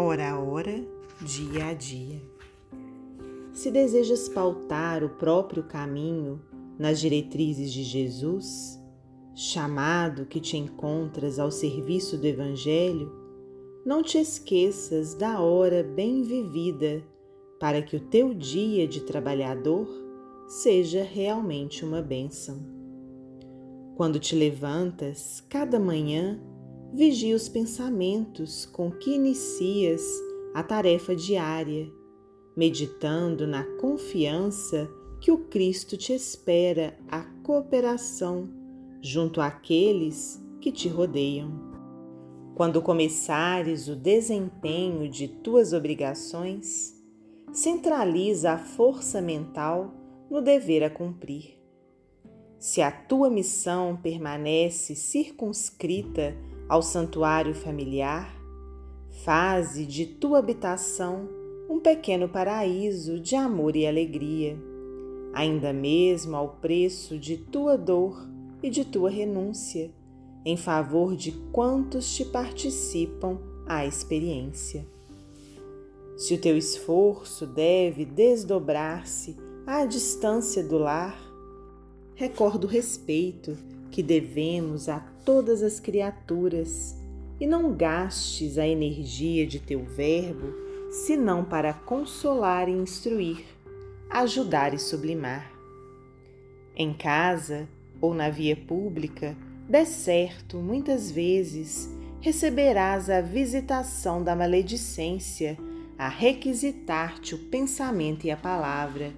hora a hora, dia a dia. Se desejas pautar o próprio caminho nas diretrizes de Jesus, chamado que te encontras ao serviço do Evangelho, não te esqueças da hora bem vivida para que o teu dia de trabalhador seja realmente uma bênção. Quando te levantas cada manhã, vigia os pensamentos com que inicias a tarefa diária, meditando na confiança que o Cristo te espera a cooperação junto àqueles que te rodeiam. Quando começares o desempenho de tuas obrigações, centraliza a força mental no dever a cumprir. Se a tua missão permanece circunscrita ao santuário familiar, faze de tua habitação um pequeno paraíso de amor e alegria, ainda mesmo ao preço de tua dor e de tua renúncia, em favor de quantos te participam à experiência. Se o teu esforço deve desdobrar-se à distância do lar, recorda o respeito que devemos a todas as criaturas e não gastes a energia de teu verbo senão para consolar e instruir, ajudar e sublimar. Em casa ou na via pública, de certo, muitas vezes receberás a visitação da maledicência a requisitar-te o pensamento e a palavra,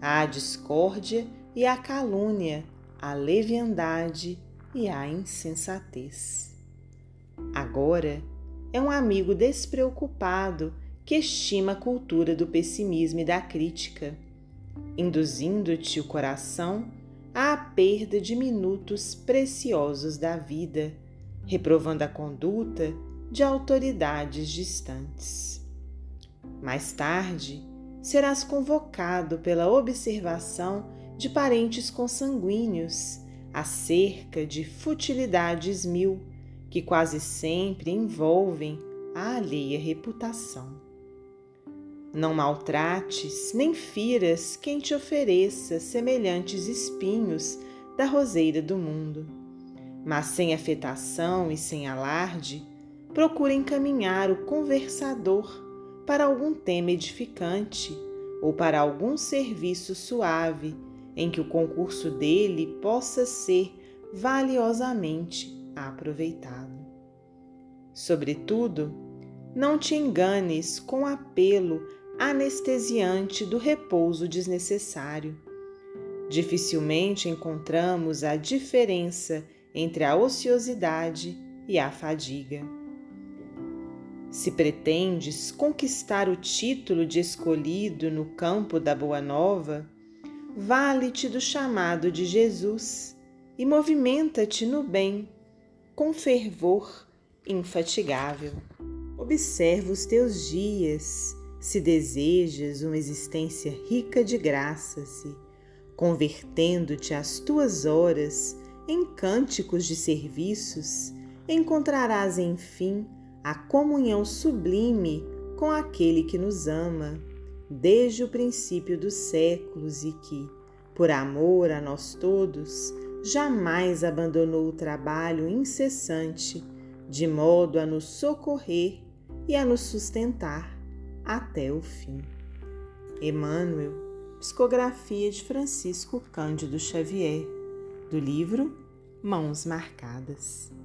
a discórdia e a calúnia, a leviandade e a insensatez. Agora é um amigo despreocupado que estima a cultura do pessimismo e da crítica, induzindo-te o coração à perda de minutos preciosos da vida, reprovando a conduta de autoridades distantes. Mais tarde, serás convocado pela observação de parentes consanguíneos acerca de futilidades mil que quase sempre envolvem a alheia reputação. Não maltrates nem firas quem te ofereça semelhantes espinhos da roseira do mundo, mas sem afetação e sem alarde, procura encaminhar o conversador para algum tema edificante ou para algum serviço suave em que o concurso dele possa ser valiosamente aproveitado. Sobretudo, não te enganes com o apelo anestesiante do repouso desnecessário. Dificilmente encontramos a diferença entre a ociosidade e a fadiga. Se pretendes conquistar o título de escolhido no campo da Boa Nova, vale-te do chamado de Jesus e movimenta-te no bem, com fervor infatigável. Observa os teus dias, se desejas uma existência rica de graça-se, convertendo-te as tuas horas em cânticos de serviços, encontrarás enfim a comunhão sublime com aquele que nos ama desde o princípio dos séculos e que, por amor a nós todos, jamais abandonou o trabalho incessante, de modo a nos socorrer e a nos sustentar até o fim. Emmanuel, psicografia de Francisco Cândido Xavier, do livro Mãos Marcadas.